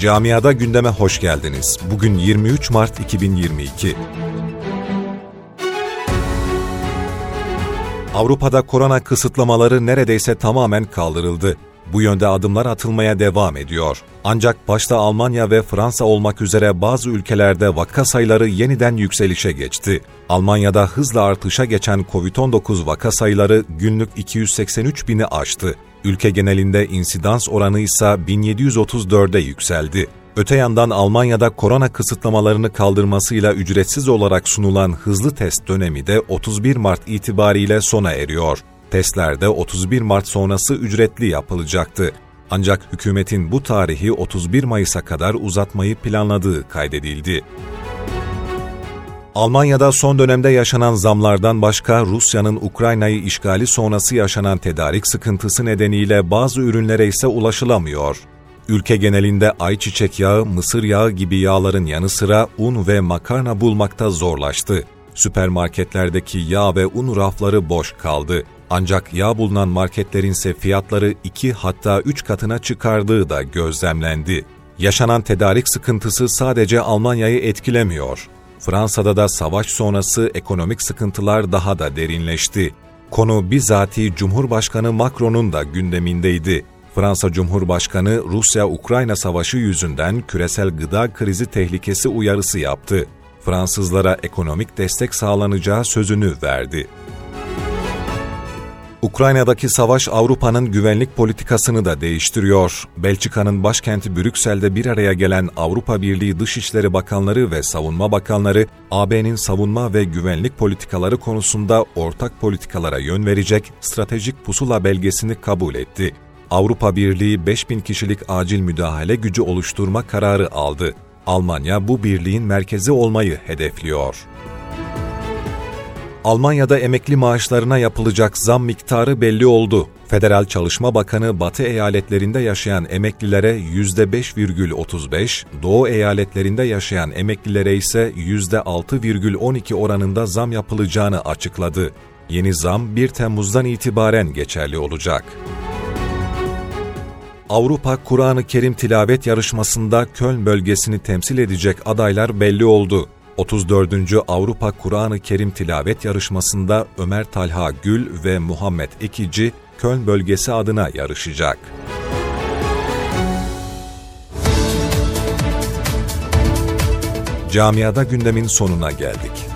Camiada gündeme hoş geldiniz. Bugün 23 Mart 2022. Avrupa'da korona kısıtlamaları neredeyse tamamen kaldırıldı. Bu yönde adımlar atılmaya devam ediyor. Ancak başta Almanya ve Fransa olmak üzere bazı ülkelerde vaka sayıları yeniden yükselişe geçti. Almanya'da hızla artışa geçen COVID-19 vaka sayıları günlük 283 bini aştı. Ülke genelinde insidans oranı ise 1734'e yükseldi. Öte yandan Almanya'da korona kısıtlamalarını kaldırmasıyla ücretsiz olarak sunulan hızlı test dönemi de 31 Mart itibariyle sona eriyor. Testlerde 31 Mart sonrası ücretli yapılacaktı. Ancak hükümetin bu tarihi 31 Mayıs'a kadar uzatmayı planladığı kaydedildi. Almanya'da son dönemde yaşanan zamlardan başka Rusya'nın Ukrayna'yı işgali sonrası yaşanan tedarik sıkıntısı nedeniyle bazı ürünlere ise ulaşılamıyor. Ülke genelinde ayçiçek yağı, mısır yağı gibi yağların yanı sıra un ve makarna bulmakta zorlaştı. Süpermarketlerdeki yağ ve un rafları boş kaldı. Ancak yağ bulunan marketlerin ise fiyatları 2 hatta 3 katına çıkardığı da gözlemlendi. Yaşanan tedarik sıkıntısı sadece Almanya'yı etkilemiyor. Fransa'da da savaş sonrası ekonomik sıkıntılar daha da derinleşti. Konu bizatihi Cumhurbaşkanı Macron'un da gündemindeydi. Fransa Cumhurbaşkanı Rusya-Ukrayna savaşı yüzünden küresel gıda krizi tehlikesi uyarısı yaptı. Fransızlara ekonomik destek sağlanacağı sözünü verdi. Ukrayna'daki savaş Avrupa'nın güvenlik politikasını da değiştiriyor. Belçika'nın başkenti Brüksel'de bir araya gelen Avrupa Birliği Dışişleri Bakanları ve Savunma Bakanları, AB'nin savunma ve güvenlik politikaları konusunda ortak politikalara yön verecek stratejik pusula belgesini kabul etti. Avrupa Birliği 5000 kişilik acil müdahale gücü oluşturma kararı aldı. Almanya bu birliğin merkezi olmayı hedefliyor. Almanya'da emekli maaşlarına yapılacak zam miktarı belli oldu. Federal Çalışma Bakanı Batı eyaletlerinde yaşayan emeklilere %5,35, Doğu eyaletlerinde yaşayan emeklilere ise %6,12 oranında zam yapılacağını açıkladı. Yeni zam 1 Temmuz'dan itibaren geçerli olacak. Avrupa Kur'an-ı Kerim tilavet yarışmasında Köln bölgesini temsil edecek adaylar belli oldu. 34. Avrupa Kur'an-ı Kerim tilavet yarışmasında Ömer Talha Gül ve Muhammed Ekici Köln bölgesi adına yarışacak. Camiada gündemin sonuna geldik.